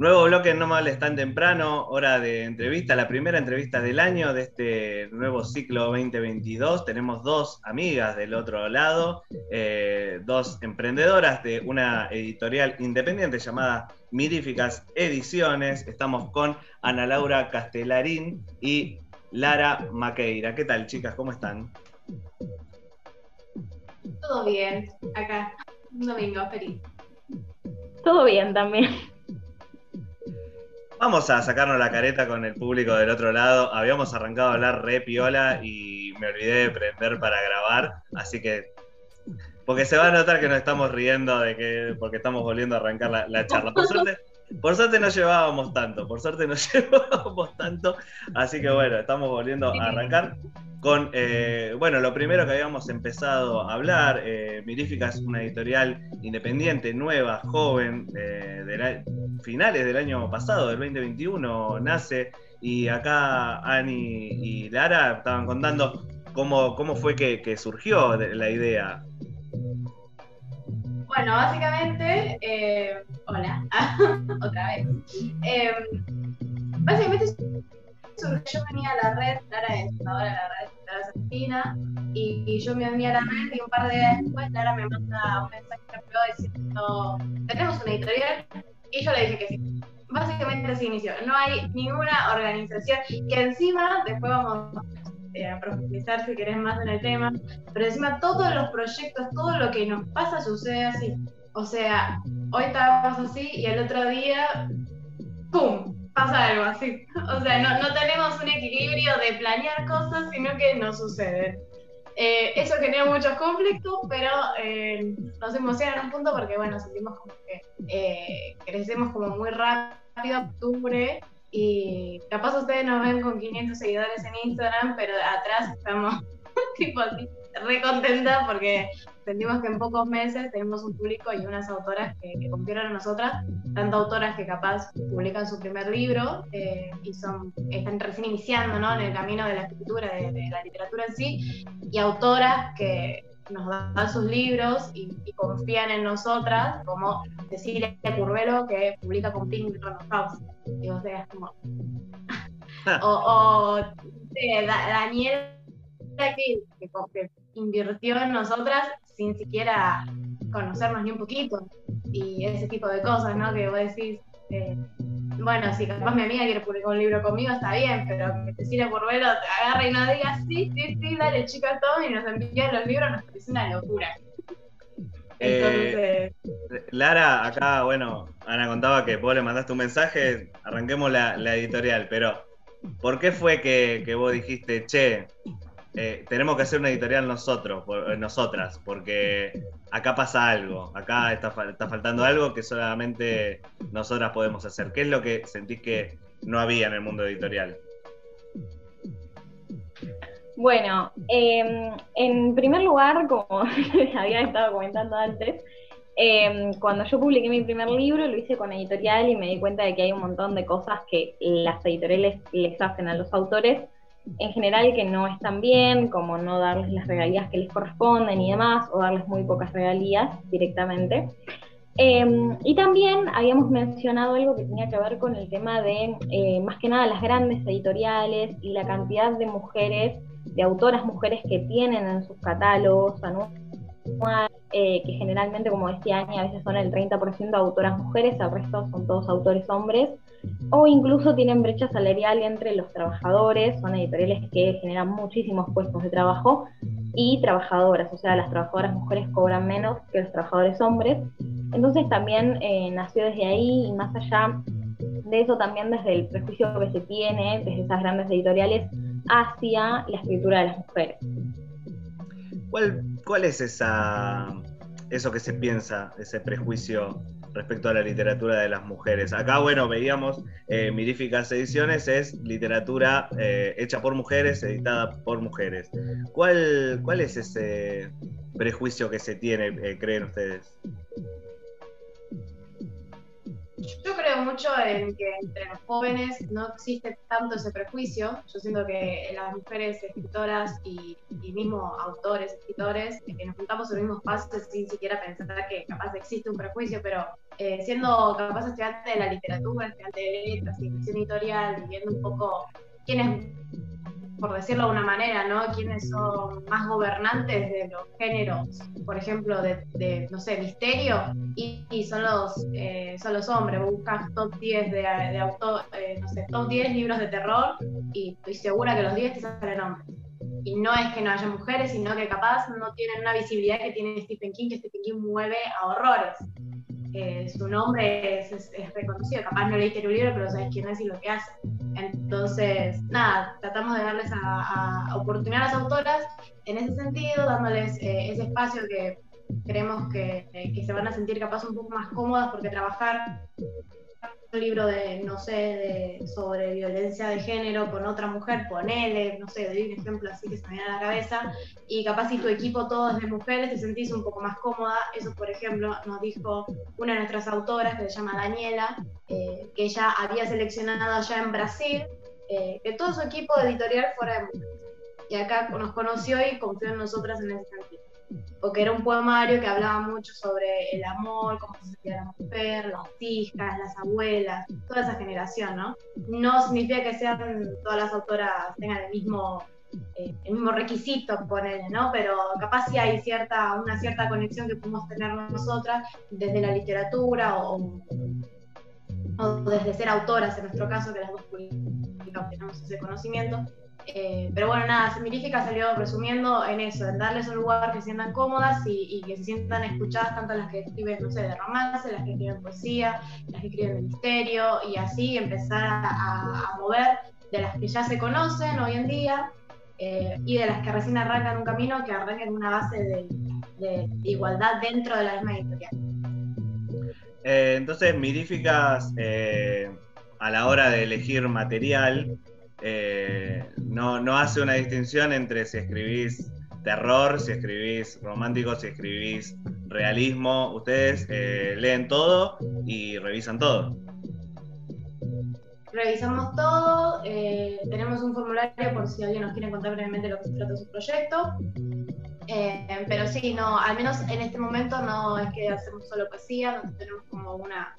Nuevo bloque No Mal tan temprano, hora de entrevista, la primera entrevista del año de este nuevo ciclo 2022. Tenemos dos amigas del otro lado, eh, dos emprendedoras de una editorial independiente llamada Miríficas Ediciones. Estamos con Ana Laura Castelarín y Lara Maqueira. ¿Qué tal, chicas? ¿Cómo están? Todo bien, acá, un domingo feliz. Todo bien también. Vamos a sacarnos la careta con el público del otro lado. Habíamos arrancado a hablar re piola y me olvidé de prender para grabar, así que. Porque se va a notar que nos estamos riendo de que. porque estamos volviendo a arrancar la, charla. Por suerte, por suerte no llevábamos tanto, por suerte no llevábamos tanto. Así que bueno, estamos volviendo a arrancar con, eh, bueno, lo primero que habíamos empezado a hablar, eh, Mirífica es una editorial independiente, nueva, joven, eh, finales del año pasado, del 2021, nace, y acá Ani y Lara estaban contando cómo, cómo fue que, surgió la idea. Bueno, básicamente, hola, otra vez. básicamente yo venía a la red, Lara es fundadora de la red Lara Argentina, y, yo me uní a la red y un par de días después Lara me manda un mensaje diciendo, tenemos una editorial, y yo le dije que sí. Básicamente así inició. No hay ninguna organización que encima, después vamos eh, a profundizar si querés más en el tema, pero encima todos los proyectos, todo lo que nos pasa sucede así. O sea, hoy estábamos así y el otro día, ¡pum! pasa algo así. O sea, no, tenemos un equilibrio de planear cosas, sino que no sucede. Eh, eso genera muchos conflictos, pero eh, nos emociona en un punto porque, bueno, sentimos como que eh, crecemos como muy rápido, octubre, y capaz ustedes nos ven con 500 seguidores en Instagram, pero atrás estamos tipo así, re contenta porque sentimos que en pocos meses tenemos un público y unas autoras que, que confían en nosotras, tanto autoras que capaz publican su primer libro eh, y son, están recién iniciando ¿no? en el camino de la escritura, de, la literatura en sí, y autoras que nos dan sus libros y, confían en nosotras, como Cecilia Curvelo, que publica con Pink House. Y o sea, como... o, o Daniel que, que, invirtió en nosotras sin siquiera conocernos ni un poquito. Y ese tipo de cosas, ¿no? Que vos decís, eh, bueno, si capaz mi amiga quiere publicar un libro conmigo, está bien, pero que por verlo, te agarre y no diga, sí, sí, sí, dale chica todo y nos envía los libros, nos parece una locura. Eh, Lara, acá, bueno, Ana contaba que vos le mandaste un mensaje, arranquemos la, editorial, pero ¿por qué fue que, vos dijiste, che, eh, tenemos que hacer una editorial nosotros, eh, nosotras, porque acá pasa algo, acá está, faltando algo que solamente nosotras podemos hacer. ¿Qué es lo que sentís que no había en el mundo editorial? Bueno, em, en primer lugar, como había estado comentando antes, em, cuando yo publiqué mi primer libro lo hice con editorial y me di cuenta de que hay un montón de cosas que las editoriales les hacen a los autores en general que no están bien, como no darles las regalías que les corresponden y demás, o darles muy pocas regalías directamente. Em, y también habíamos mencionado algo que tenía que ver con el tema de, eh, más que nada, las grandes editoriales y la cantidad de mujeres, de autoras mujeres que tienen en sus catálogos anuales, eh, que generalmente, como decía Ani, a veces son el 30% de autoras mujeres, el resto son todos autores hombres, o incluso tienen brecha salarial entre los trabajadores, son editoriales que generan muchísimos puestos de trabajo, y trabajadoras, o sea, las trabajadoras mujeres cobran menos que los trabajadores hombres. Entonces también eh, nació desde ahí y más allá de eso también desde el prejuicio que se tiene desde esas grandes editoriales hacia la escritura de las mujeres. ¿Cuál, cuál es esa, eso que se piensa, ese prejuicio respecto a la literatura de las mujeres. Acá, bueno, veíamos eh, Miríficas Ediciones, es literatura eh, hecha por mujeres, editada por mujeres. ¿Cuál, cuál es ese prejuicio que se tiene, eh, creen ustedes? Yo creo mucho en que entre los jóvenes no existe tanto ese prejuicio. Yo siento que las mujeres escritoras y, y mismo autores, escritores, que nos juntamos en los mismos pasos sin siquiera pensar que capaz existe un prejuicio, pero eh, siendo capaz estudiante de la literatura, estudiante de letras, y editorial, viendo un poco quiénes por decirlo de una manera, ¿no? ¿Quiénes son más gobernantes de los géneros, por ejemplo, de, no sé, misterio? Y, son, los, eh, son los hombres. Buscas top 10 de, de autor, eh, no sé, top 10 libros de terror y estoy segura que los 10 te salen hombres. Y no es que no haya mujeres, sino que capaz no tienen una visibilidad que tiene Stephen King, que Stephen King mueve a horrores. Eh, su nombre es, reconocido, capaz no leíste el libro, pero sabes quién es y lo que hace. Entonces, nada, tratamos de darles a, oportunidad a las autoras en ese sentido, dándoles eh, ese espacio que creemos que, que, se van a sentir capaz un poco más cómodas porque trabajar un libro de, no sé, de, sobre violencia de género con otra mujer, ponele, no sé, doy un ejemplo así que se me viene a la cabeza, y capaz si tu equipo todo es de mujeres, te sentís un poco más cómoda. Eso, por ejemplo, nos dijo una de nuestras autoras, que se llama Daniela, eh, que ella había seleccionado allá en Brasil, eh, que todo su equipo editorial fuera de mujeres. Y acá nos conoció y confió en nosotras en ese sentido porque era un poemario que hablaba mucho sobre el amor, cómo se sentía la mujer, las hijas, las abuelas, toda esa generación, ¿no? No significa que sean todas las autoras tengan el mismo eh, el mismo requisito, ponerle, ¿no? Pero capaz sí hay cierta, una cierta conexión que podemos tener nosotras desde la literatura o, o desde ser autoras, en nuestro caso, que las dos publicamos, tenemos ese conocimiento, eh, pero bueno, nada, Semirífica salió resumiendo en eso, en darles un lugar que se sientan cómodas y, que se sientan escuchadas, tanto las que escriben, no sé, de romance, las que escriben poesía, las que escriben misterio, y así empezar a, mover de las que ya se conocen hoy en día eh, y de las que recién arrancan un camino, que arranquen una base de, igualdad dentro de la misma editorial. Eh, entonces, Miríficas, a la hora de elegir material, eh, no, no hace una distinción entre si escribís terror, si escribís romántico, si escribís realismo. Ustedes eh, leen todo y revisan todo. Revisamos todo, eh, tenemos un formulario por si alguien nos quiere contar brevemente lo que se trata de su proyecto. pero sí, no, al menos en este momento no es que hacemos solo poesía, no tenemos como una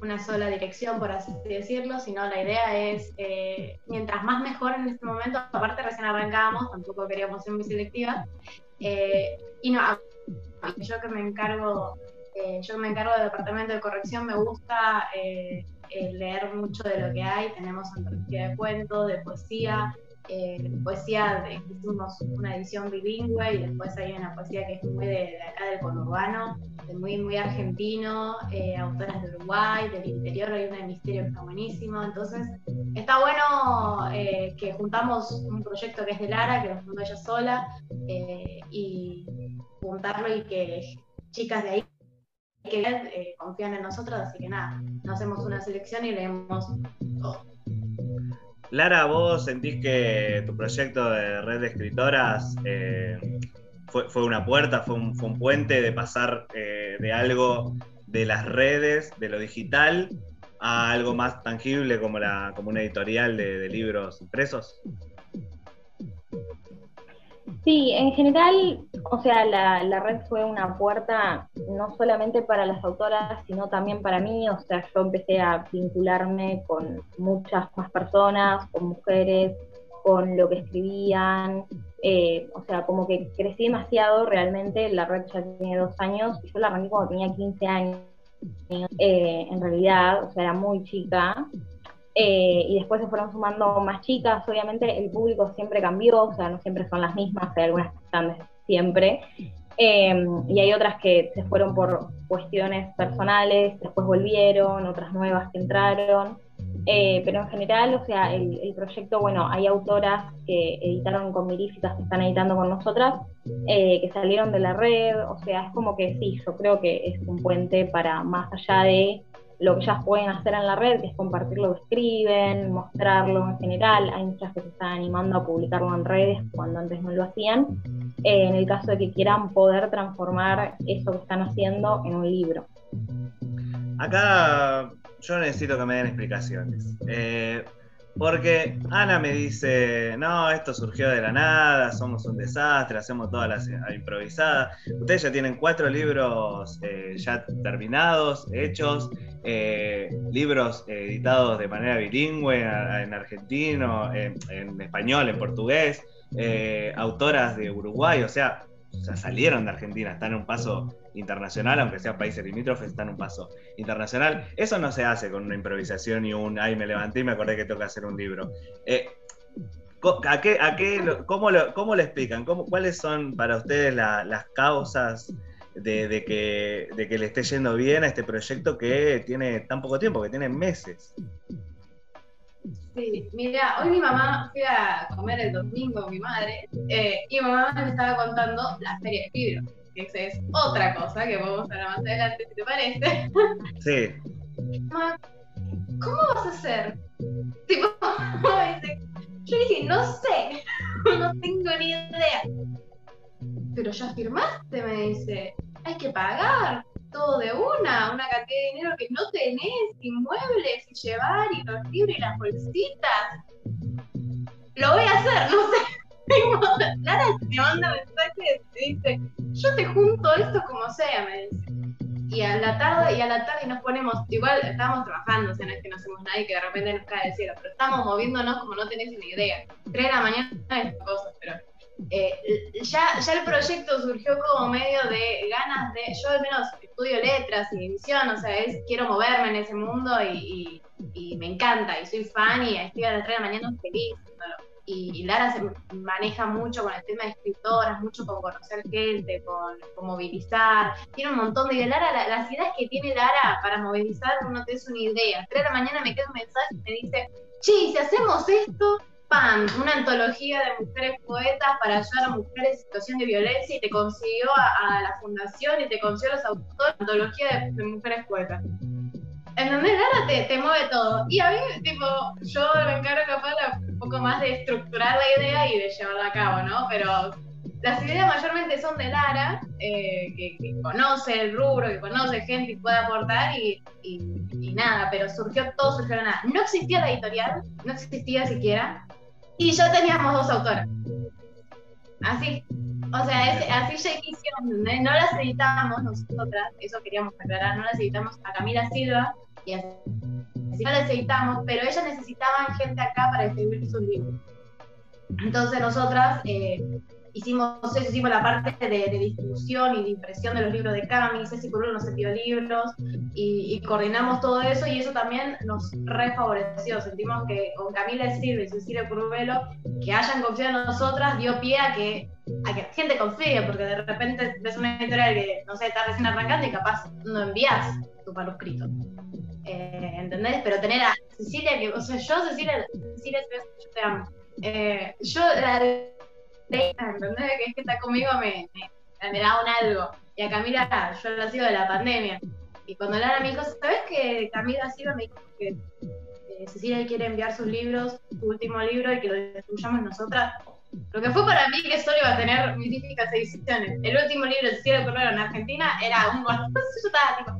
una sola dirección, por así decirlo, sino la idea es, eh, mientras más mejor en este momento, aparte recién arrancamos, tampoco queríamos ser muy selectivas, eh, y no, yo que me encargo, eh, yo me encargo del departamento de corrección, me gusta leer mucho de lo que hay, tenemos antología de cuentos, de poesía, eh, poesía, de, hicimos una edición bilingüe y después hay una poesía que es muy de, acá del conurbano, de muy, muy argentino, eh, autoras de Uruguay, del interior, hay una de misterio que está buenísimo. Entonces, está bueno eh, que juntamos un proyecto que es de Lara, que lo fundó ella sola, y juntarlo y que chicas de ahí que confían en nosotros, así que nada, nos hacemos una selección y leemos todo. Lara, ¿vos sentís que tu proyecto de red de escritoras eh, fue, una puerta, fue un, puente de pasar eh, de algo de las redes, de lo digital, a algo más tangible como, la, como una editorial de libros impresos? Sí, en general, o sea, la, red fue una puerta no solamente para las autoras, sino también para mí. O sea, yo empecé a vincularme con muchas más personas, con mujeres, con lo que escribían. Eh, o sea, como que crecí demasiado realmente. La red ya tiene dos años yo la arranqué cuando tenía 15 años. Eh, en realidad, o sea, era muy chica. Eh, y después se fueron sumando más chicas, obviamente el público siempre cambió, o sea, no siempre son las mismas, hay algunas que están siempre, em, y hay otras que se fueron por cuestiones personales, después volvieron, otras nuevas que entraron, eh, pero en general, o sea, el, proyecto, bueno, hay autoras que editaron con Miríficas, que están editando con nosotras, eh, que salieron de la red, o sea, es como que sí, yo creo que es un puente para más allá de lo que ellas pueden hacer en la red, es compartir lo que escriben, mostrarlo en general. Hay muchas que se están animando a publicarlo en redes cuando antes no lo hacían. Eh, en el caso de que quieran poder transformar eso que están haciendo en un libro. acá yo necesito que me den explicaciones. Eh, porque Ana me dice, no, esto surgió de la nada, somos un desastre, hacemos todas las improvisadas. Ustedes ya tienen cuatro libros eh, ya terminados, hechos, eh, libros editados de manera bilingüe en, argentino, en, español, en portugués, autoras de Uruguay, o sea, salieron de Argentina, están en un paso internacional, aunque sea países limítrofes, están en un paso internacional. Eso no se hace con una improvisación y un, ay, me levanté y me acordé que tengo que hacer un libro. Eh, ¿A qué, a qué, cómo, lo, ¿Cómo lo explican? ¿Cómo, ¿Cuáles son para ustedes las causas de, que, de que le esté yendo bien a este proyecto que tiene tan poco tiempo, que tiene meses? Sí, mira, hoy mi mamá fui a comer el domingo con mi madre eh, y mi mamá me estaba contando la feria de libros que es otra cosa que podemos hablar más adelante, si te parece. Sí. ¿Cómo vas a hacer? Tipo, yo dije, no sé, no tengo ni idea. Pero ya firmaste, me dice, hay que pagar todo de una, una cantidad de dinero que no tenés, inmuebles, y llevar, y los libros y las bolsitas. Lo voy a hacer, no sé. Lara me manda mensajes y dice, yo te junto esto como sea, me dice. Y a la tarde, y a la tarde nos ponemos, igual estamos trabajando, o sea, no es que no hacemos nadie que de repente nos cae del cielo, pero estamos moviéndonos como no tenés ni idea. Tres de la mañana es cosas, pero eh, ya, ya el proyecto surgió como medio de ganas de, yo al menos estudio letras y edición, o sea, es, quiero moverme en ese mundo y, y, me encanta, y soy fan y estoy a las 3 de la mañana feliz y Lara se maneja mucho con el tema de escritoras, mucho con conocer gente, con, movilizar. Tiene un montón de ideas. Lara, las ideas que tiene Lara para movilizar, no te es una idea. Tres de la mañana me queda un mensaje y me dice, che, si hacemos esto, ¡pam! Una antología de mujeres poetas para ayudar a mujeres en situación de violencia y te consiguió a, la fundación y te consiguió a los autores antología de mujeres poetas. ¿Entendés? Lara te, te mueve todo. Y a mí, tipo, yo me encargo capaz un poco más de estructurar la idea y de llevarla a cabo, ¿no? Pero las ideas mayormente son de Lara, eh, que, conoce el rubro, que conoce gente y puede aportar y, nada, pero surgió todo, surgió nada. No existía la editorial, no existía siquiera, y ya teníamos dos autoras. Así. O sea, así ya hicieron, no las editamos nosotras, eso queríamos aclarar, no las editamos a Camila Silva, y así no necesitamos, pero ellas necesitaban gente acá para escribir sus libros. Entonces nosotras eh, hicimos eso, hicimos la parte de, distribución y de impresión de los libros de Cami, Ceci Curulo nos envió libros y, coordinamos todo eso y eso también nos refavoreció. Sentimos que con Camila Silva y Cecilia Curvelo, que hayan confiado en nosotras, dio pie a que, a que la gente confíe, porque de repente ves una editorial que, no sé, está recién arrancando y capaz no envías tu manuscrito. Eh, ¿entendés? Pero tener a Cecilia, que, o sea, yo, Cecilia, Cecilia, yo te amo. Eh, yo, la ¿entendés? Que es que está conmigo me, me, me, da un algo. Y a Camila, yo la sigo de la pandemia. Y cuando Lara me dijo, ¿sabes que Camila Silva me dijo que eh, Cecilia quiere enviar sus libros, su último libro, y que lo distribuyamos nosotras? Lo que fue para mí que solo iba a tener mis típicas ediciones. El último libro de Cecilia Correro en Argentina era un Yo estaba tipo,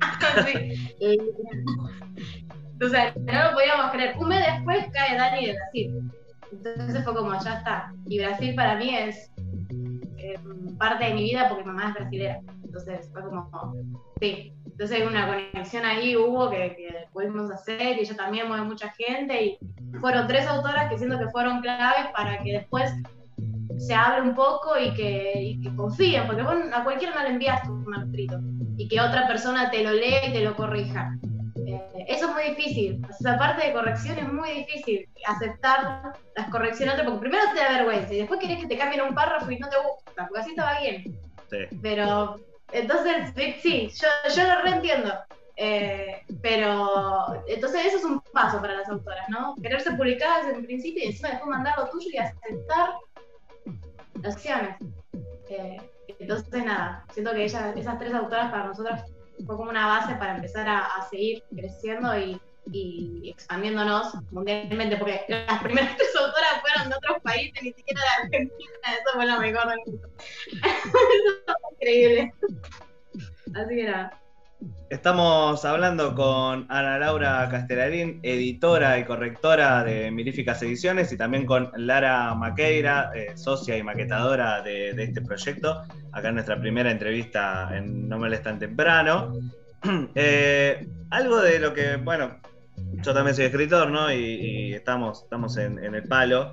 Entonces, no lo podíamos creer. Un mes después cae Dani de Brasil. Entonces fue como, ya está. Y Brasil para mí es eh, parte de mi vida porque mi mamá es brasilera. Entonces fue como, sí. Entonces hay una conexión ahí hubo que, que pudimos hacer y ella también mueve mucha gente y fueron tres autoras que siento que fueron claves para que después se hable un poco y que, confíen, porque vos a cualquiera no le envías tu manuscrito y que otra persona te lo lea y te lo corrija. Eh, eso es muy difícil. esa parte de corrección es muy difícil. Aceptar las correcciones porque primero te da vergüenza y después querés que te cambien un párrafo y no te gusta, porque así estaba bien. Pero, entonces, sí, yo, yo lo reentiendo. Eh, pero, entonces eso es un paso para las autoras, ¿no? Quererse publicadas en principio y encima después mandar lo tuyo y aceptar las acciones. Eh, entonces, nada, siento que ella, esas tres autoras para nosotras fue como una base para empezar a, seguir creciendo y, expandiéndonos mundialmente, porque las primeras tres autoras fueron de otros países, ni siquiera de Argentina, eso fue lo mejor del mundo. eso fue increíble. Así que nada. Estamos hablando con Ana Laura Castellarín, editora y correctora de Miríficas Ediciones, y también con Lara Maqueira, eh, socia y maquetadora de, este proyecto. Acá en nuestra primera entrevista en No me tan temprano. Eh, algo de lo que, bueno, yo también soy escritor, ¿no? Y, estamos, estamos en, el palo.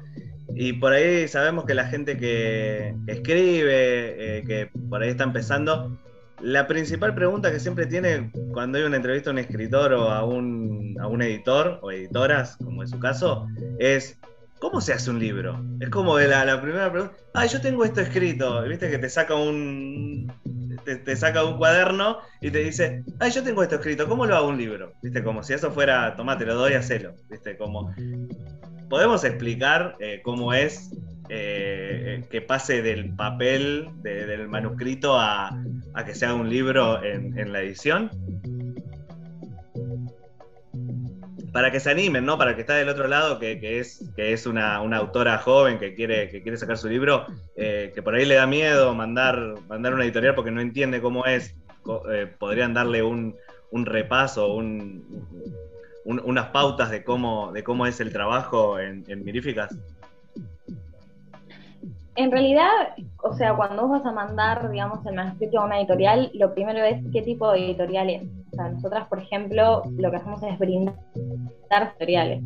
Y por ahí sabemos que la gente que, escribe, eh, que por ahí está empezando, la principal pregunta que siempre tiene cuando hay una entrevista a un escritor o a un, a un editor o editoras, como es su caso, es ¿cómo se hace un libro? Es como la, la primera pregunta, ah, yo tengo esto escrito, viste que te saca un te, saca un cuaderno y te dice, ay, yo tengo esto escrito, ¿cómo lo hago un libro? Viste, como si eso fuera, tomate, lo doy, hacelo. Viste, como podemos explicar eh, cómo es eh, que pase del papel, del manuscrito, a, que se haga un libro en, la edición. Para que se animen, ¿no? Para que está del otro lado, que, es, que es una, autora joven que quiere, que quiere sacar su libro, eh, que por ahí le da miedo mandar, mandar una editorial porque no entiende cómo es. Eh, podrían darle un, repaso, unas pautas de cómo, de cómo es el trabajo en, en Miríficas. En realidad, o sea, cuando vos vas a mandar, digamos, el manuscrito a una editorial, lo primero es qué tipo de editorial es. O sea, nosotras, por ejemplo, lo que hacemos es brindar editoriales.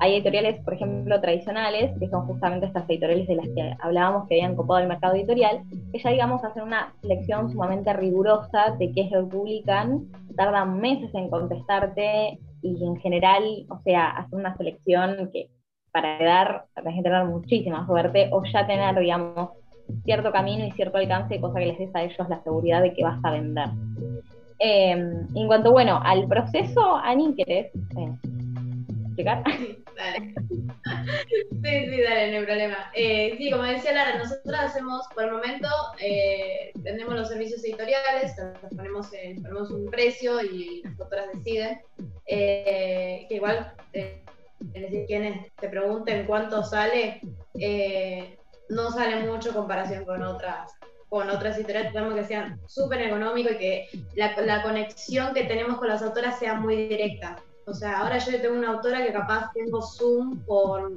Hay editoriales, por ejemplo, tradicionales, que son justamente estas editoriales de las que hablábamos que habían copado el mercado editorial, que ya, digamos, hacen una selección sumamente rigurosa de qué es lo que publican, tardan meses en contestarte y en general, o sea, hacen una selección que para quedar, tenés que tener muchísima suerte o ya tener, digamos, cierto camino y cierto alcance, cosa que les des a ellos la seguridad de que vas a vender. Em, en cuanto, bueno, al proceso, Ani, ¿querés eh, explicar? dale. Sí, sí, dale, no hay problema. Eh, sí, como decía Lara, nosotros hacemos, por el momento, eh, tenemos los servicios editoriales, ponemos, ponemos un precio y las autoras deciden, que igual es decir, quienes te pregunten cuánto sale, eh, no sale mucho en comparación con otras con otras editoriales, tenemos que sean súper económicos y que la, la, conexión que tenemos con las autoras sea muy directa. O sea, ahora yo tengo una autora que capaz tengo Zoom por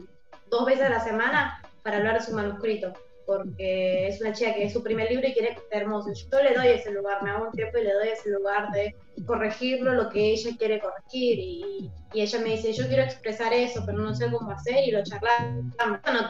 dos veces a la semana para hablar de su manuscrito porque es una chica que es su primer libro y quiere que esté hermoso. Yo le doy ese lugar, me hago un tiempo y le doy ese lugar de corregirlo, lo que ella quiere corregir. Y, ella me dice, yo quiero expresar eso, pero no sé cómo hacer y lo charlamos.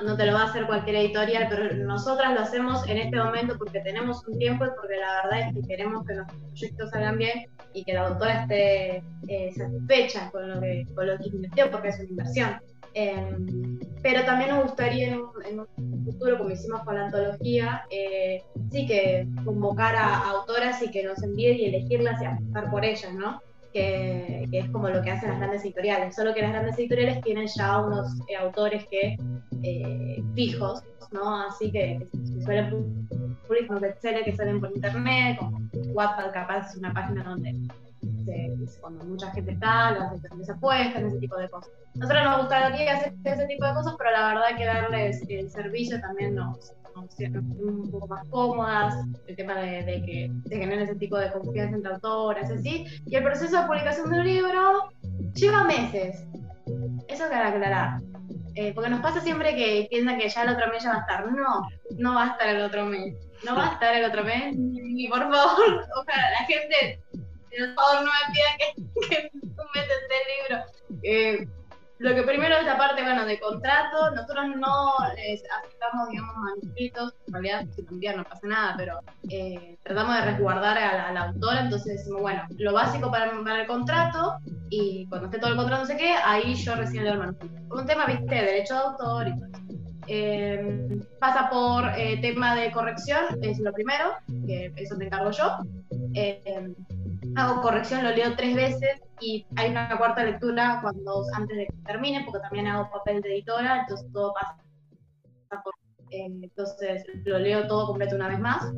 No, te lo va a hacer cualquier editorial, pero nosotras lo hacemos en este momento porque tenemos un tiempo y porque la verdad es que queremos que los proyectos salgan bien y que la autora esté eh, satisfecha con lo que, con lo que invirtió, porque es una inversión. Em, pero también nos gustaría en un, futuro, como hicimos con la antología, eh, sí que convocar a, autoras y que nos envíen y elegirlas y apostar por ellas, ¿no? Que, es como lo que hacen las grandes editoriales. Solo que las grandes editoriales tienen ya unos eh, autores que eh, fijos, ¿no? Así que, suelen publicar que salen por internet, como WhatsApp capaz es una página donde cuando mucha gente está, las se apuestan, ese tipo de cosas. Nosotros nos gustaría hacer ese tipo de cosas, pero la verdad que darles el servicio también nos, nos un poco más cómodas, el tema de, que se genere ese tipo de confianza entre autoras, así. Y el proceso de publicación del libro lleva meses. Eso que aclarar. Eh, porque nos pasa siempre que piensan que ya el otro mes ya va a estar. No, no va a estar el otro mes. No va a estar el otro mes. Y por favor, ojalá la gente por favor no me pidan que, que metes el libro. Eh, lo que primero es la parte, bueno, de contrato. Nosotros no aceptamos, digamos, manuscritos. En realidad, si lo no pasa nada, pero eh, tratamos de resguardar a la. Entonces decimos, bueno, lo básico para, el contrato y cuando esté todo el contrato no sé qué, ahí yo recién leo el manuscrito. Un tema, viste, de derecho de autor y todo. Eh, pasa por tema de corrección, es lo primero, que eso te encargo yo hago corrección, lo leo tres veces y hay una cuarta lectura cuando antes de que termine, porque también hago papel de editora, entonces todo pasa por, eh, entonces lo leo todo completo una vez más.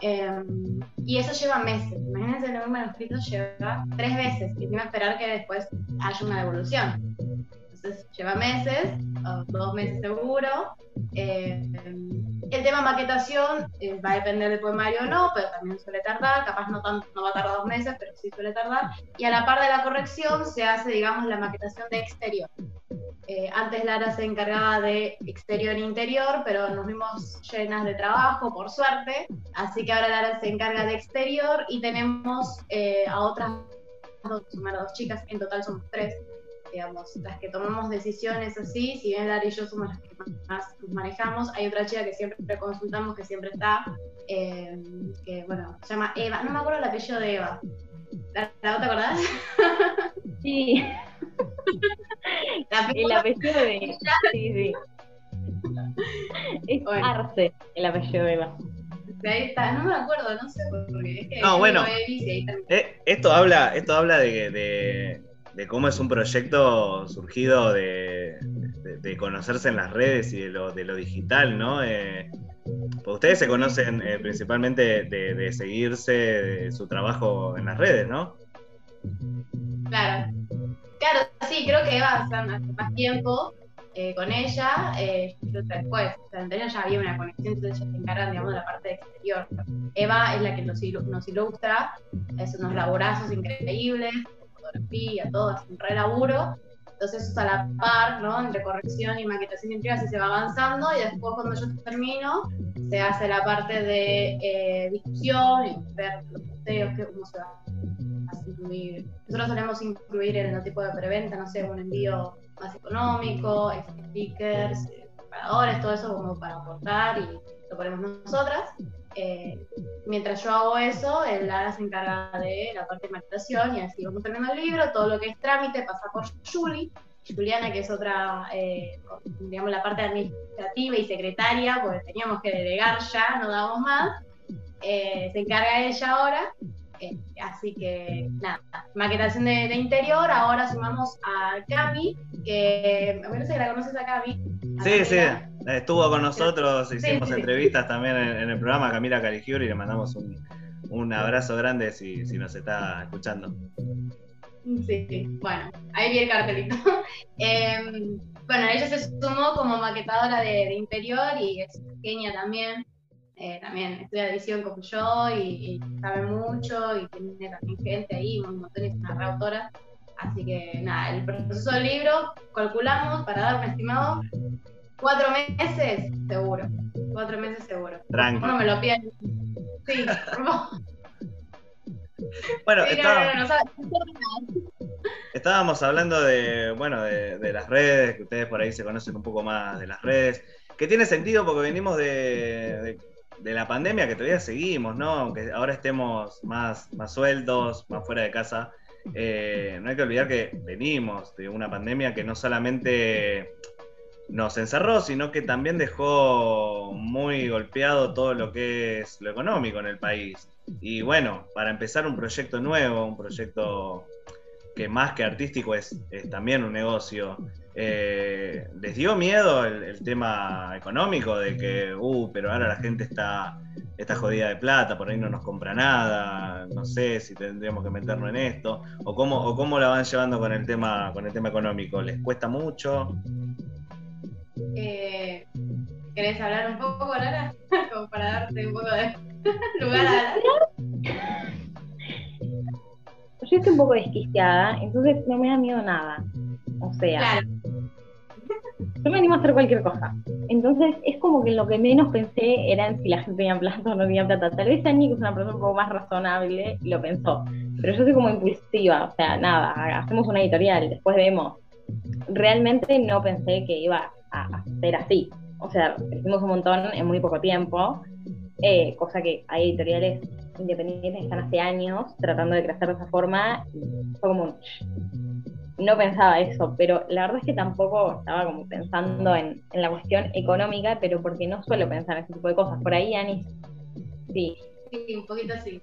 Em, y eso lleva meses. Imagínense, el manuscrito lleva tres veces y que esperar que después haya una devolución. Entonces lleva meses, dos meses seguro. Em, El tema maquetación eh, va a depender del poemario o no, pero también suele tardar, capaz no, tanto, no va a tardar dos meses, pero sí suele tardar. Y a la par de la corrección se hace, digamos, la maquetación de exterior. Eh, antes Lara se encargaba de exterior e interior, pero nos vimos llenas de trabajo, por suerte. Así que ahora Lara se encarga de exterior y tenemos eh, a otras dos, dos chicas, en total somos tres, digamos, las que tomamos decisiones así, si bien Lara y yo somos las que más nos manejamos, hay otra chica que siempre consultamos, que siempre está, eh, que bueno, se llama Eva, no me acuerdo el apellido de Eva. ¿La, te acordás? Sí. el apellido de. Sí, sí. Es Arce, el apellido de Eva. Ahí está, no me acuerdo, no sé por qué. Es que no, bueno. Eh, esto habla, esto habla de, de, de, cómo es un proyecto surgido de, de, conocerse en las redes y de lo, de digital, ¿no? Eh, pues ustedes se conocen eh, principalmente de, seguirse su trabajo en las redes, ¿no? Claro. Claro, sí, creo que Eva hace más tiempo eh, con ella. Eh, yo después, o sea, ya había una conexión, entonces ella se encarga, digamos, de la parte exterior. Eva es la que nos, nos ilustra, es unos laborazos increíbles, fotografía, todo, es un re laburo. Entonces eso es a la par, ¿no? Entre corrección y maquetación y así se va avanzando y después cuando yo termino se hace la parte de eh, discusión y ver los posteos, cómo se va a incluir. Nosotros solemos incluir el tipo de preventa, no sé, un envío más económico, stickers, preparadores, todo eso como para aportar y lo ponemos nosotras. Eh, mientras yo hago eso, el Lara se encarga de la parte de maquetación y así vamos terminando el libro, todo lo que es trámite pasa por Julie, Juliana, que es otra, eh, digamos, la parte administrativa y secretaria, porque teníamos que delegar ya, no damos más, eh, se encarga ella ahora, así que nada, maquetación de, interior, ahora sumamos a Cami, que me parece que la conoces a Cami. sí, sí. Estuvo con nosotros, hicimos entrevistas también en, el programa Camila Caligiuri y le mandamos un, abrazo grande si, nos está escuchando. Sí, bueno, ahí vi el cartelito. Em, bueno, ella se sumó como maquetadora de, interior y es pequeña también. Eh, también estudia edición como yo y, sabe mucho y tiene también gente ahí, un montón, es una reautora. Así que nada, el proceso del libro calculamos para dar un estimado Cuatro meses, seguro. Cuatro meses, seguro. Tranquilo. No me lo piden. Sí, Bueno, estábamos hablando de, bueno, de, las redes, que ustedes por ahí se conocen un poco más de las redes, que tiene sentido porque venimos de, la pandemia que todavía seguimos, ¿no? Aunque ahora estemos más, más sueltos, más fuera de casa, eh, no hay que olvidar que venimos de una pandemia que no solamente nos encerró, sino que también dejó muy golpeado todo lo que es lo económico en el país. Y bueno, para empezar un proyecto nuevo, un proyecto que más que artístico es, también un negocio, eh, les dio miedo el, tema económico de que, uh, pero ahora la gente está, está jodida de plata, por ahí no nos compra nada, no sé si tendríamos que meternos en esto, o cómo, o cómo la van llevando con el tema, con el tema económico, ¿les cuesta mucho? Eh, ¿Querés hablar un poco, Lara? Como para darte un poco de lugar a Lara. Yo estoy un poco desquiciada, entonces no me da miedo nada. O sea, yo me animo a hacer cualquier cosa. Entonces es como que lo que menos pensé era en si la gente tenía plata o no tenía plata. Tal vez Annie, que es una persona un poco más razonable, lo pensó. Pero yo soy como impulsiva, o sea, nada, hacemos una editorial, después vemos. Realmente no pensé que iba a, ser así. O sea, crecimos un montón en muy poco tiempo, eh, cosa que hay editoriales independientes que están hace años tratando de crecer de esa forma y fue como no pensaba eso, pero la verdad es que tampoco estaba como pensando en, la cuestión económica, pero porque no suelo pensar en ese tipo de cosas. Por ahí, Anis, sí. Sí, un poquito así.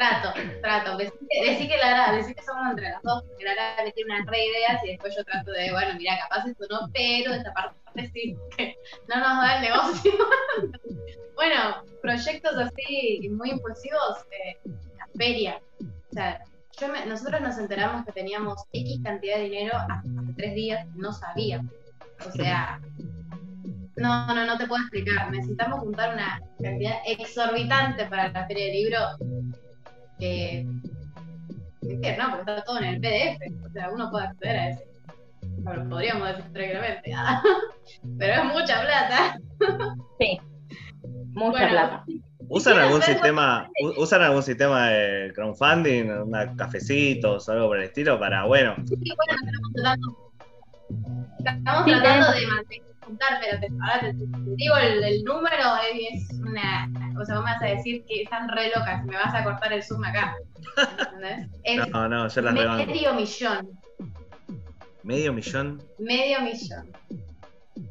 Trato, trato. Decir que, Lara, decir que somos entre las dos, porque Lara me tiene unas re ideas y después yo trato de, bueno, mira, capaz esto no, pero esta parte sí, que no nos da el negocio. bueno, proyectos así muy impulsivos, eh, la feria. O sea, nosotros nos enteramos que teníamos X cantidad de dinero hace tres días, no sabíamos. O sea, No, no, no te puedo explicar. Necesitamos juntar una cantidad exorbitante para la feria de libro. Que. que no, porque está todo en el PDF. O sea, uno puede acceder a ese. Bueno, podríamos decir tranquilamente. Pero es mucha plata. Sí. Mucha plata. ¿Usan algún sistema, usan algún sistema de crowdfunding, una cafecitos, algo por el estilo para, bueno? Sí, bueno, estamos tratando, estamos tratando de mantener, pero te, ahora te, digo el, número es una, o sea, vos me vas a decir que están re locas, me vas a cortar el zoom acá, ¿entendés? Es no, no, yo las Medio millón. ¿Medio millón? Medio millón.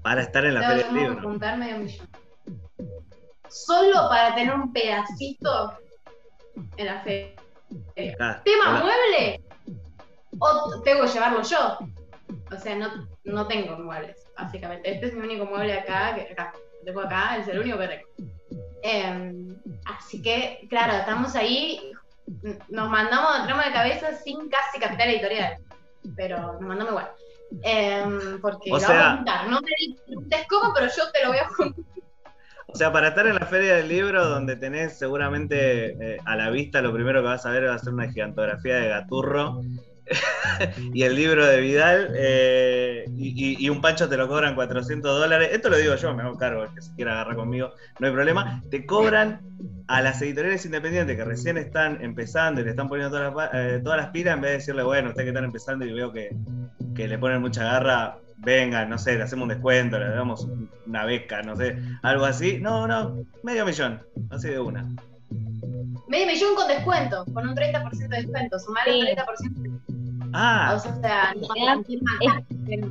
Para estar en la feria del libro. juntar medio millón solo para tener un pedacito en la feria. Ah, ¿Tema mueble? ¿O tengo que llevarlo yo? O sea, no, no tengo muebles, básicamente. Este es mi único mueble acá, que acá, tengo acá, es el único que tengo. Em, así que, claro, estamos ahí, nos mandamos, entramos de cabeza sin casi capital editorial, pero nos mandamos igual. Em, porque lo voy a juntar. No me preguntes cómo, pero yo te lo voy a juntar. O sea, para estar en la feria del libro, donde tenés seguramente eh, a la vista, lo primero que vas a ver va a ser una gigantografía de Gaturro y el libro de Vidal, eh, y, un pancho te lo cobran 400 dólares. Esto lo digo yo, me hago cargo, el que se quiera agarrar conmigo, no hay problema. Te cobran a las editoriales independientes que recién están empezando y le están poniendo todas las, eh, todas las pilas, en vez de decirle, bueno, ustedes que están empezando y veo que, que le ponen mucha garra, vengan, no sé, le hacemos un descuento, le damos una beca, no sé, algo así. No, no, medio millón, así de una. Medio millón con descuento, con un 30% de descuento, sumar el 30%. Ah. O sea, es,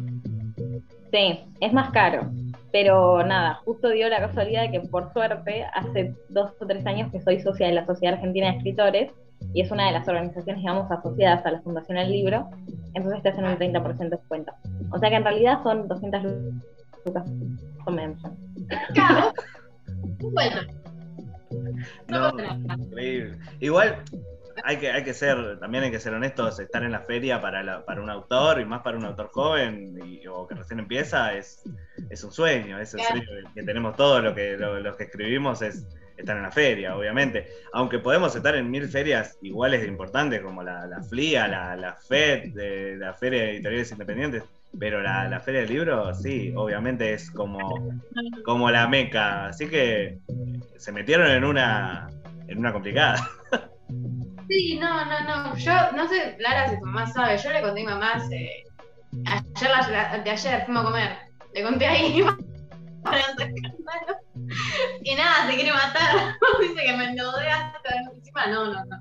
sí, es más caro. Pero nada, justo dio la casualidad de que por suerte hace dos o tres años que soy socia de la Sociedad Argentina de Escritores y es una de las organizaciones, digamos, asociadas a la Fundación del Libro, entonces te hacen un 30% de descuento. O sea que en realidad son 200 lucas. Claro. bueno. No, increíble. Igual hay que, hay que ser, también hay que ser honestos, estar en la feria para, para un autor y más para un autor joven o que recién empieza es, es un sueño, es el sueño que tenemos todos lo que, los que escribimos es estar en la feria, obviamente. Aunque podemos estar en mil ferias iguales de importantes, como la, la FLIA, la, la FED, de, la Feria de Editoriales Independientes, pero la, la, Feria del Libro, sí, obviamente es como, como la meca. Así que se metieron en una, en una complicada. Sí, no, no, no. Yo no sé, Lara, si tu mamá sabe. Yo le conté a mamá ayer, de ayer fuimos a comer. Le conté ahí. y nada, se quiere matar. Dice que me endeudé hasta encima. No, no, no.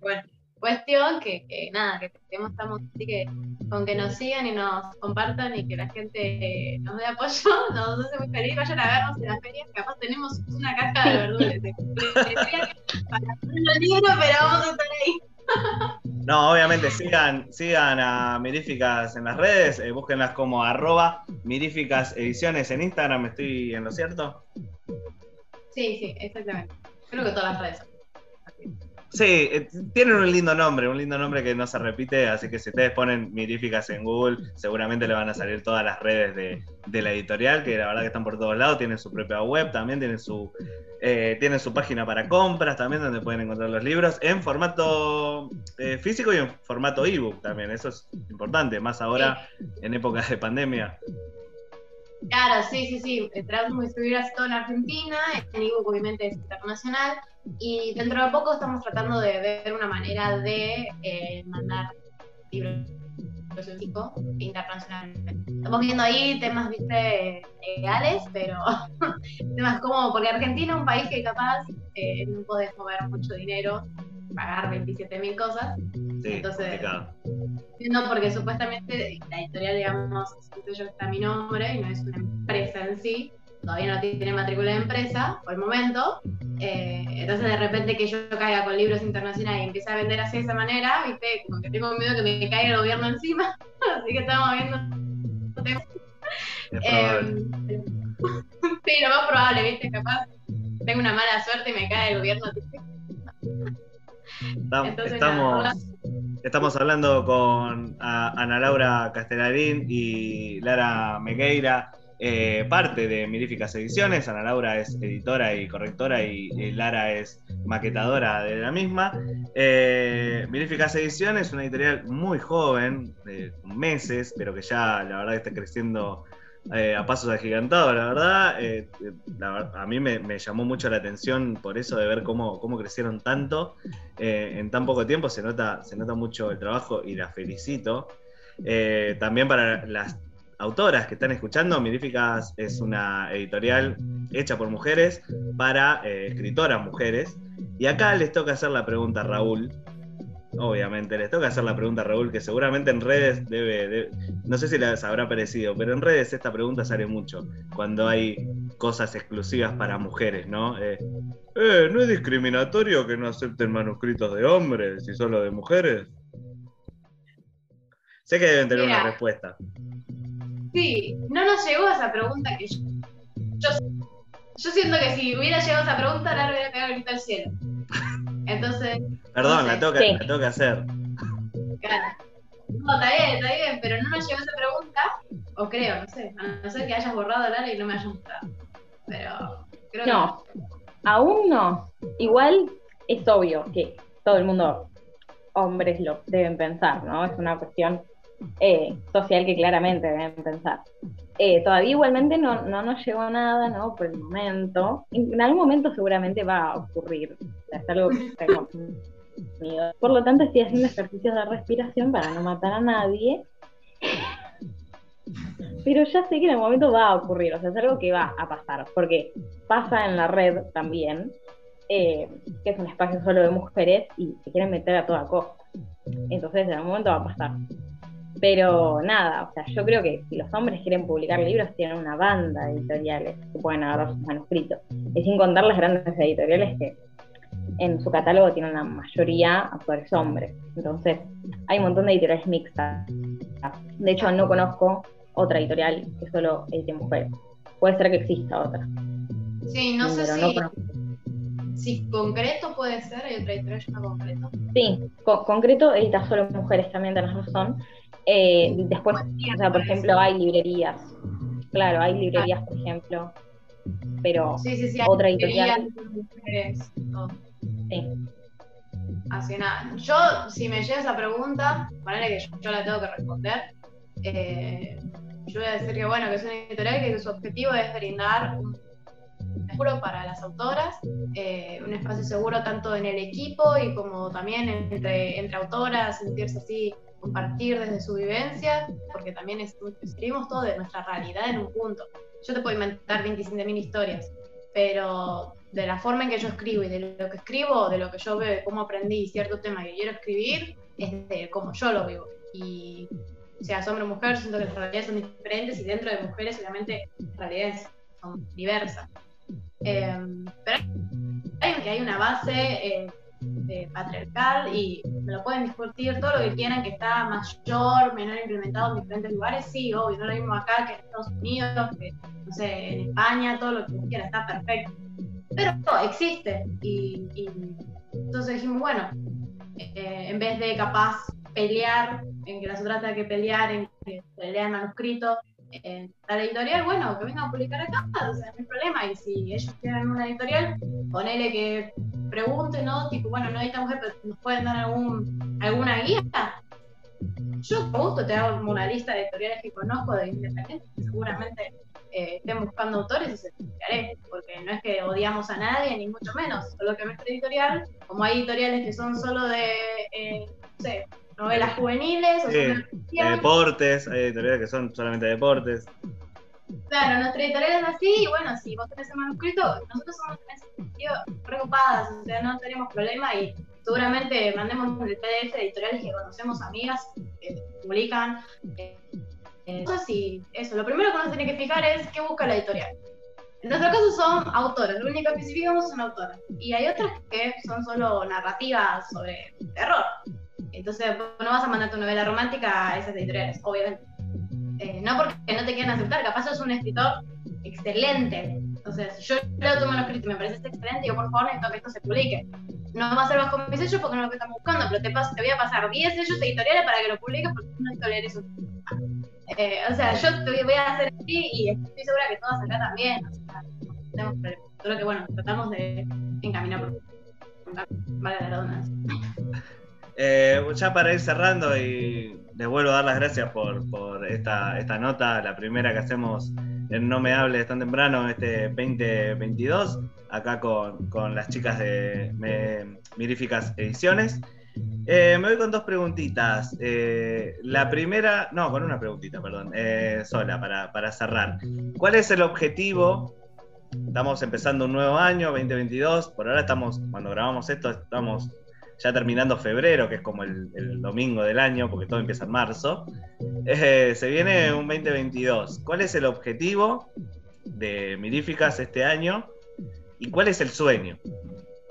Bueno, cuestión que, que nada, que estamos así que con que nos sigan y nos compartan y que la gente nos dé apoyo, nos hace muy feliz. Vayan a vernos en las ferias, capaz tenemos una caja de verduras. para el libro, pero vamos a estar ahí. No, obviamente sigan, sigan a Miríficas en las redes, eh, búsquenlas como arroba Miríficas Ediciones en Instagram, ¿estoy en lo cierto? Sí, sí, exactamente. Creo que todas las redes. Sí, eh, tienen un lindo nombre, un lindo nombre que no se repite, así que si ustedes ponen miríficas en Google, seguramente le van a salir todas las redes de, la editorial, que la verdad que están por todos lados, tienen su propia web, también tienen su, eh, tienen su página para compras, también donde pueden encontrar los libros en formato eh, físico y en formato ebook también, eso es importante, más ahora en épocas de pandemia. Claro, sí, sí, sí. Tratamos de distribuir así todo en Argentina, en ebook obviamente es internacional, y dentro de poco estamos tratando de ver una manera de eh, mandar libros tipo internacionalmente. Estamos viendo ahí temas, viste, legales, pero temas como, porque Argentina es un país que capaz eh, no podés mover mucho dinero, pagar 27 mil cosas. Sí, Entonces, no, porque supuestamente la editorial, digamos, yo está mi nombre y no es una empresa en sí, todavía no tiene matrícula de empresa por el momento. Eh, entonces, de repente que yo caiga con libros internacionales y empiece a vender así de esa manera, ¿viste? Como que tengo miedo que me caiga el gobierno encima. así que estamos viendo. Eh, sí, lo más probable, ¿viste? Capaz tengo una mala suerte y me cae el gobierno. estamos, estamos hablando con Ana Laura Castellarín y Lara Megueira eh, parte de Miríficas Ediciones. Ana Laura es editora y correctora y, Lara es maquetadora de la misma. Eh, Miríficas Ediciones es una editorial muy joven, de meses, pero que ya la verdad está creciendo eh, a pasos agigantados, la verdad. Eh, a mí me, llamó mucho la atención por eso de ver cómo, cómo crecieron tanto en tan poco tiempo. Se nota, se nota mucho el trabajo y la felicito. también para las autoras que están escuchando, Miríficas es una editorial hecha por mujeres para eh, escritoras mujeres. Y acá les toca hacer la pregunta a Raúl. Obviamente, les toca hacer la pregunta a Raúl, que seguramente en redes debe, no sé si les habrá parecido, pero en redes esta pregunta sale mucho cuando hay cosas exclusivas para mujeres, ¿no? Eh, eh ¿No es discriminatorio que no acepten manuscritos de hombres y solo de mujeres? Sé que deben tener una respuesta. Sí, no nos llegó esa pregunta que yo, yo, siento que si hubiera llegado esa pregunta, la hubiera pegado grito al cielo. Entonces. Perdón, la, toca, la toca hacer. Claro. No, está bien, está bien, pero no nos llegó esa pregunta, o creo, no sé, a no ser que hayas borrado la y no me hayas mostrado. Pero creo no, aún no. Igual es obvio que todo el mundo, hombres, lo deben pensar, ¿no? Es una cuestión eh, social que claramente deben pensar. Eh, todavía igualmente no, no, nos llegó nada, ¿no? Por el momento. En, algún momento seguramente va a ocurrir. es algo que tenemos Por lo tanto, estoy haciendo ejercicios de respiración para no matar a nadie. Pero ya sé que en el momento va a ocurrir, o sea, es algo que va a pasar, porque pasa en la red también, eh, que es un espacio solo de mujeres y se quieren meter a toda costa. Entonces, en algún momento va a pasar. Pero nada, o sea, yo creo que si los hombres quieren publicar libros, tienen una banda de editoriales que pueden agarrar sus manuscritos. Y sin contar las grandes editoriales que en su catálogo tienen la mayoría autores hombres. Entonces, hay un montón de editoriales mixtas. De hecho, no conozco otra editorial que solo edite mujeres. Puede ser que exista otra. Sí, no sé si. si concreto puede ser, hay otra editorial llamada concreto. Sí, concreto edita solo mujeres también, tenés razón. Eh, después, o sea, por ejemplo, hay librerías. Claro, hay librerías, por ejemplo. Pero otra editorial. Sí. Así nada. Yo, si me llega esa pregunta, manera que yo, la tengo que responder, eh, yo voy a decir que bueno, que es una editorial que su objetivo es brindar un seguro para las autoras, eh, un espacio seguro tanto en el equipo y como también entre, entre autoras, sentirse así compartir desde su vivencia, porque también escribimos todo de nuestra realidad en un punto. Yo te puedo inventar 27.000 historias, pero de la forma en que yo escribo y de lo que escribo, de lo que yo veo, de cómo aprendí cierto tema que quiero escribir, es de cómo yo lo vivo. Y sea hombre o mujer, siento que las realidades son diferentes y dentro de mujeres obviamente las realidades son diversas. Eh, pero hay, hay una base eh, patriarcal y me lo pueden discutir todo lo que quieran, que está mayor, menor implementado en diferentes lugares, sí, obvio, no lo mismo acá que en Estados Unidos, que no sé, en España, todo lo que quieran, está perfecto. Pero existe y, entonces dijimos, bueno, eh, en vez de capaz pelear, en que las otras tengan que pelear, en que lean manuscritos, la editorial, bueno, que vengan a publicar acá, o sea, no hay problema. Y si ellos tienen una editorial, ponele que pregunten, ¿no? Tipo, bueno, no necesitamos mujer, pero nos pueden dar algún, alguna guía. Yo con gusto te hago una lista de editoriales que conozco de independientes que seguramente eh, estén buscando autores y se los porque no es que odiamos a nadie, ni mucho menos, solo que nuestra editorial, como hay editoriales que son solo de, eh, no sé, novelas juveniles o de deportes, hay editoriales que son solamente deportes. Claro, nuestra editorial es así y bueno, si vos tenés el manuscrito, nosotros somos en ese sentido preocupadas, o sea, no tenemos problema y seguramente mandemos el PDF de editoriales que conocemos, amigas, que publican. Eh, eh, eso, lo primero que uno tiene que fijar es qué busca la editorial. En nuestro caso son autores, lo único que especificamos son autores. Y hay otras que son solo narrativas sobre terror. Entonces, no vas a mandar tu novela romántica a esas editoriales, obviamente. Eh, no porque no te quieran aceptar, capaz sos un escritor excelente. Entonces, yo leo tu manuscrito y me parece excelente, yo por favor necesito que esto se publique. No va a ser bajo mi sello porque no es lo que estamos buscando, pero te, te voy a pasar 10 sellos editoriales para que lo publiques porque no necesito leer eso. Eh, o sea, yo voy a hacer así y estoy segura que todas acá también. O sea, no tenemos problemas. Solo que, bueno, tratamos de encaminar por. Vale la redundancia. Eh, ya para ir cerrando y les vuelvo a dar las gracias por, esta, esta, nota, la primera que hacemos en No Me Hables tan temprano, este 2022, acá con, las chicas de Miríficas Ediciones. Eh, me voy con dos preguntitas. Eh, la primera, no, con una preguntita, perdón, sola para, para cerrar. ¿Cuál es el objetivo estamos empezando un nuevo año, 2022. Por ahora estamos, cuando grabamos esto, estamos ya terminando febrero, que es como el, domingo del año, porque todo empieza en marzo, eh, se viene un 2022. ¿Cuál es el objetivo de Miríficas este año y cuál es el sueño?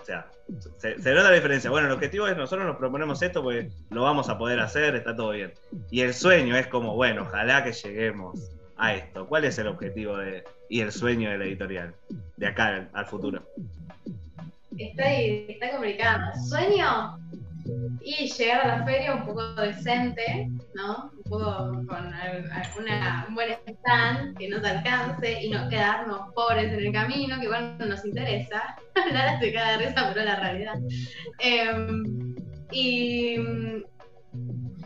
O sea, se, se, nota la diferencia. Bueno, el objetivo es nosotros nos proponemos esto porque lo vamos a poder hacer, está todo bien. Y el sueño es como, bueno, ojalá que lleguemos a esto. ¿Cuál es el objetivo de, y el sueño de la editorial de acá al futuro? Está, está complicado. Sueño y llegar a la feria un poco decente, ¿no? Un poco con alguna, un buen stand que nos alcance y no quedarnos pobres en el camino, que igual no nos interesa. Hablar de cada risa, pero la realidad. Em, y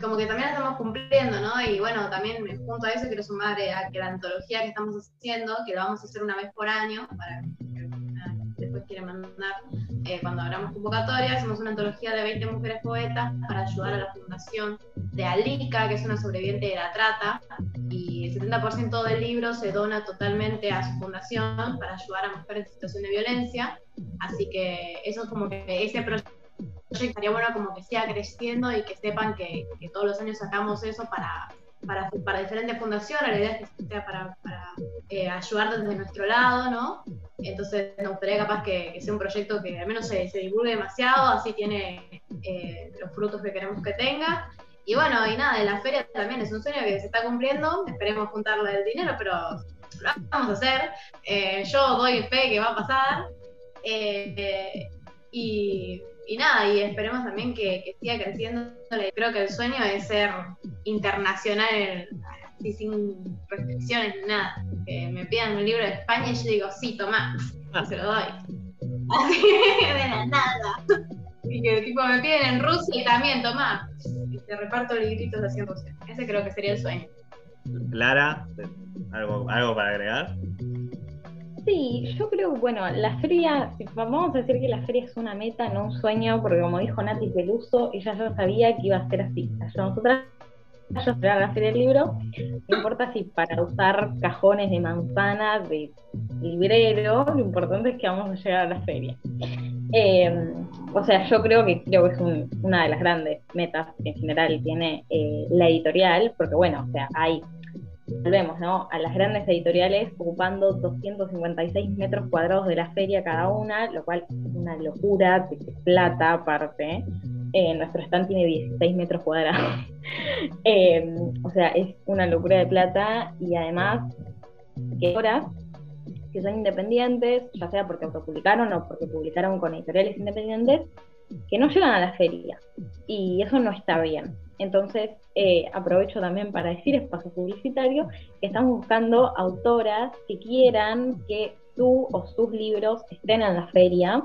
como que también estamos cumpliendo, ¿no? Y bueno, también junto a eso quiero sumar eh, a que la antología que estamos haciendo, que lo vamos a hacer una vez por año, para después quiere mandar, eh, cuando abramos convocatoria, hacemos una antología de 20 mujeres poetas para ayudar a la fundación de Alica, que es una sobreviviente de la trata, y el 70% del libro se dona totalmente a su fundación para ayudar a mujeres en situación de violencia, así que eso es como que ese proyecto estaría bueno como que siga creciendo y que sepan que, que todos los años sacamos eso para, para, para, diferentes fundaciones, la idea es que sea para, eh, ayudar desde nuestro lado, ¿no? Entonces nos gustaría capaz que, sea un proyecto que al menos se, divulgue demasiado, así tiene eh, los frutos que queremos que tenga. Y bueno, y nada, la feria también es un sueño que se está cumpliendo, esperemos juntarle el dinero, pero lo vamos a hacer. Eh, yo doy fe que va a pasar. y nada, y esperemos también que, siga creciendo. Creo que el sueño es ser internacional, así sin restricciones ni nada. Que me pidan un libro de España y yo digo, sí, toma, y se lo doy. Así de la nada. Y que tipo me piden en Rusia y también, toma, y te reparto libritos así en Rusia. Ese creo que sería el sueño. Clara, ¿algo, algo para agregar? Sí, yo creo, bueno, la feria, vamos a decir que la feria es una meta, no un sueño, porque como dijo Nati Peluso, ella ya sabía que iba a ser así. nosotras, yo a la feria del libro, no importa si para usar cajones de manzana, de librero, lo importante es que vamos a llegar a la feria. Em, o sea, yo creo que creo que es una de las grandes metas que en general tiene eh, la editorial, porque bueno, o sea, hay volvemos, ¿no? A las grandes editoriales ocupando 256 metros cuadrados de la feria cada una, lo cual es una locura de plata aparte. Eh, nuestro stand tiene 16 metros cuadrados. Eh, o sea, es una locura de plata y además que horas que son independientes, ya sea porque autopublicaron o porque publicaron con editoriales independientes, que no llegan a la feria. Y eso no está bien. Entonces, eh, aprovecho también para decir espacio publicitario que estamos buscando autoras que quieran que tú o sus libros estén en la feria,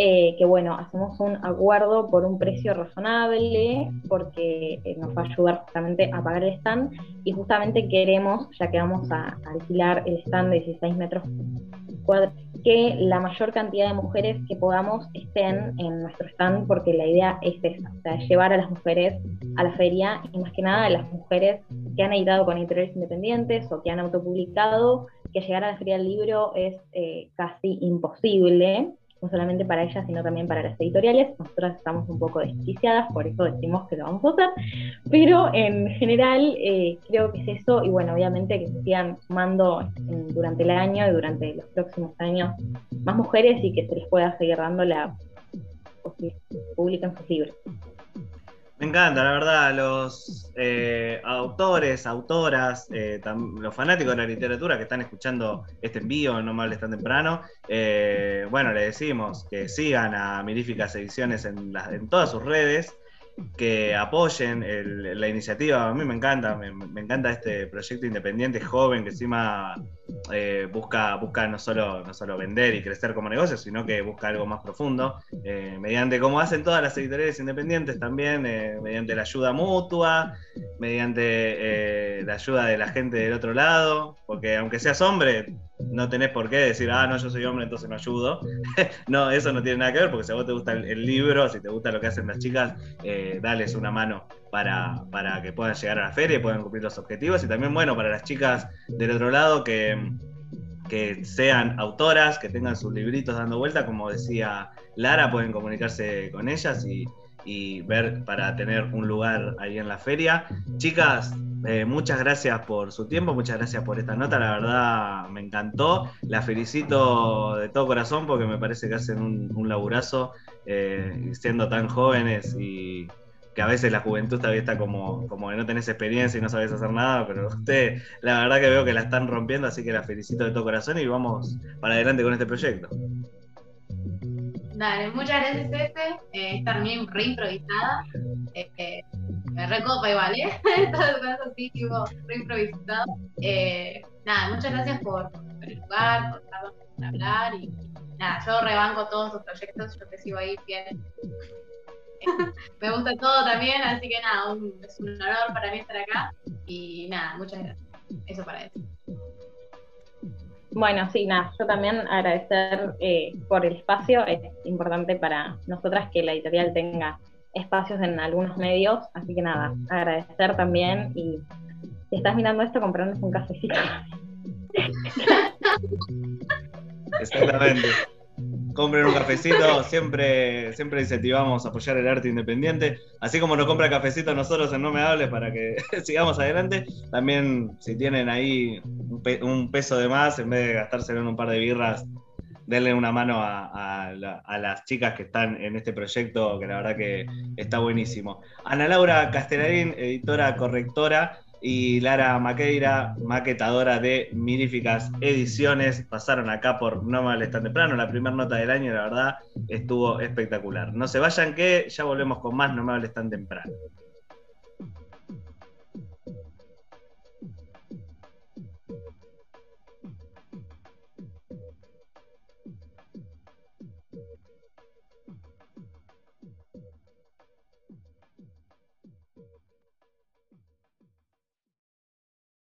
eh, que bueno, hacemos un acuerdo por un precio razonable, porque eh, nos va a ayudar justamente a pagar el stand, y justamente queremos, ya que vamos a, alquilar el stand de 16 metros cuadrados, que la mayor cantidad de mujeres que podamos estén en nuestro stand, porque la idea es esa, o llevar a las mujeres a la feria y más que nada a las mujeres que han editado con editoriales independientes o que han autopublicado, que llegar a la feria del libro es eh, casi imposible no solamente para ellas, sino también para las editoriales. Nosotras estamos un poco desquiciadas, por eso decimos que lo vamos a hacer, pero en general eh, creo que es eso, y bueno, obviamente que se sigan sumando durante el año y durante los próximos años más mujeres y que se les pueda seguir dando la posibilidad de sus libros. Me encanta, la verdad, los eh, autores, autoras, eh, los fanáticos de la literatura que están escuchando este envío, no mal tan temprano, eh, bueno, le decimos que sigan a Miríficas Ediciones en, todas sus redes que apoyen la iniciativa. A mí me encanta, me, encanta este proyecto independiente joven que encima eh, busca, busca no, solo, no solo vender y crecer como negocio, sino que busca algo más profundo, eh, mediante como hacen todas las editoriales independientes también, eh, mediante la ayuda mutua, mediante la ayuda de la gente del otro lado, porque aunque seas hombre, no tenés por qué decir, ah, no, yo soy hombre, entonces no ayudo. no, eso no tiene nada que ver, porque si a vos te gusta el, libro, si te gusta lo que hacen las chicas, eh, dales una mano para, que puedan llegar a la feria y puedan cumplir los objetivos. Y también, bueno, para las chicas del otro lado que, que sean autoras, que tengan sus libritos dando vuelta, como decía Lara, pueden comunicarse con ellas y, y ver para tener un lugar ahí en la feria. Chicas, eh, muchas gracias por su tiempo, muchas gracias por esta nota, la verdad me encantó. La felicito de todo corazón porque me parece que hacen un, laburazo eh, siendo tan jóvenes y que a veces la juventud todavía está como, como que no tenés experiencia y no sabes hacer nada, pero usted la verdad que veo que la están rompiendo, así que la felicito de todo corazón y vamos para adelante con este proyecto. Dale, muchas gracias, Cece. Eh, estar bien re improvisada. Eh, me recopa igual, ¿eh? El caso así, tipo, re improvisado. Eh, nada, muchas gracias por, el lugar, por por hablar y nada, yo rebanco todos tus proyectos, yo te sigo ahí bien. me gusta todo también, así que nada, es un honor para mí estar acá y nada, muchas gracias. Eso para eso. Bueno, sí, nada, yo también agradecer eh, por el espacio. Es importante para nosotras que la editorial tenga espacios en algunos medios, así que nada, agradecer también y si estás mirando esto, comprarnos un cafecito. Exactamente. Compren un cafecito, siempre, siempre incentivamos a apoyar el arte independiente, así como nos compra cafecito nosotros en No Me Hables para que sigamos adelante, también si tienen ahí un, peso de más, en vez de gastárselo en un par de birras, denle una mano a, las chicas que están en este proyecto, que la verdad que está buenísimo. Ana Laura Castellarín, editora correctora, y Lara Maqueira, maquetadora de Miríficas Ediciones, pasaron acá por No Me tan temprano, la primera nota del año, la verdad, estuvo espectacular. No se vayan que ya volvemos con más No Me tan temprano.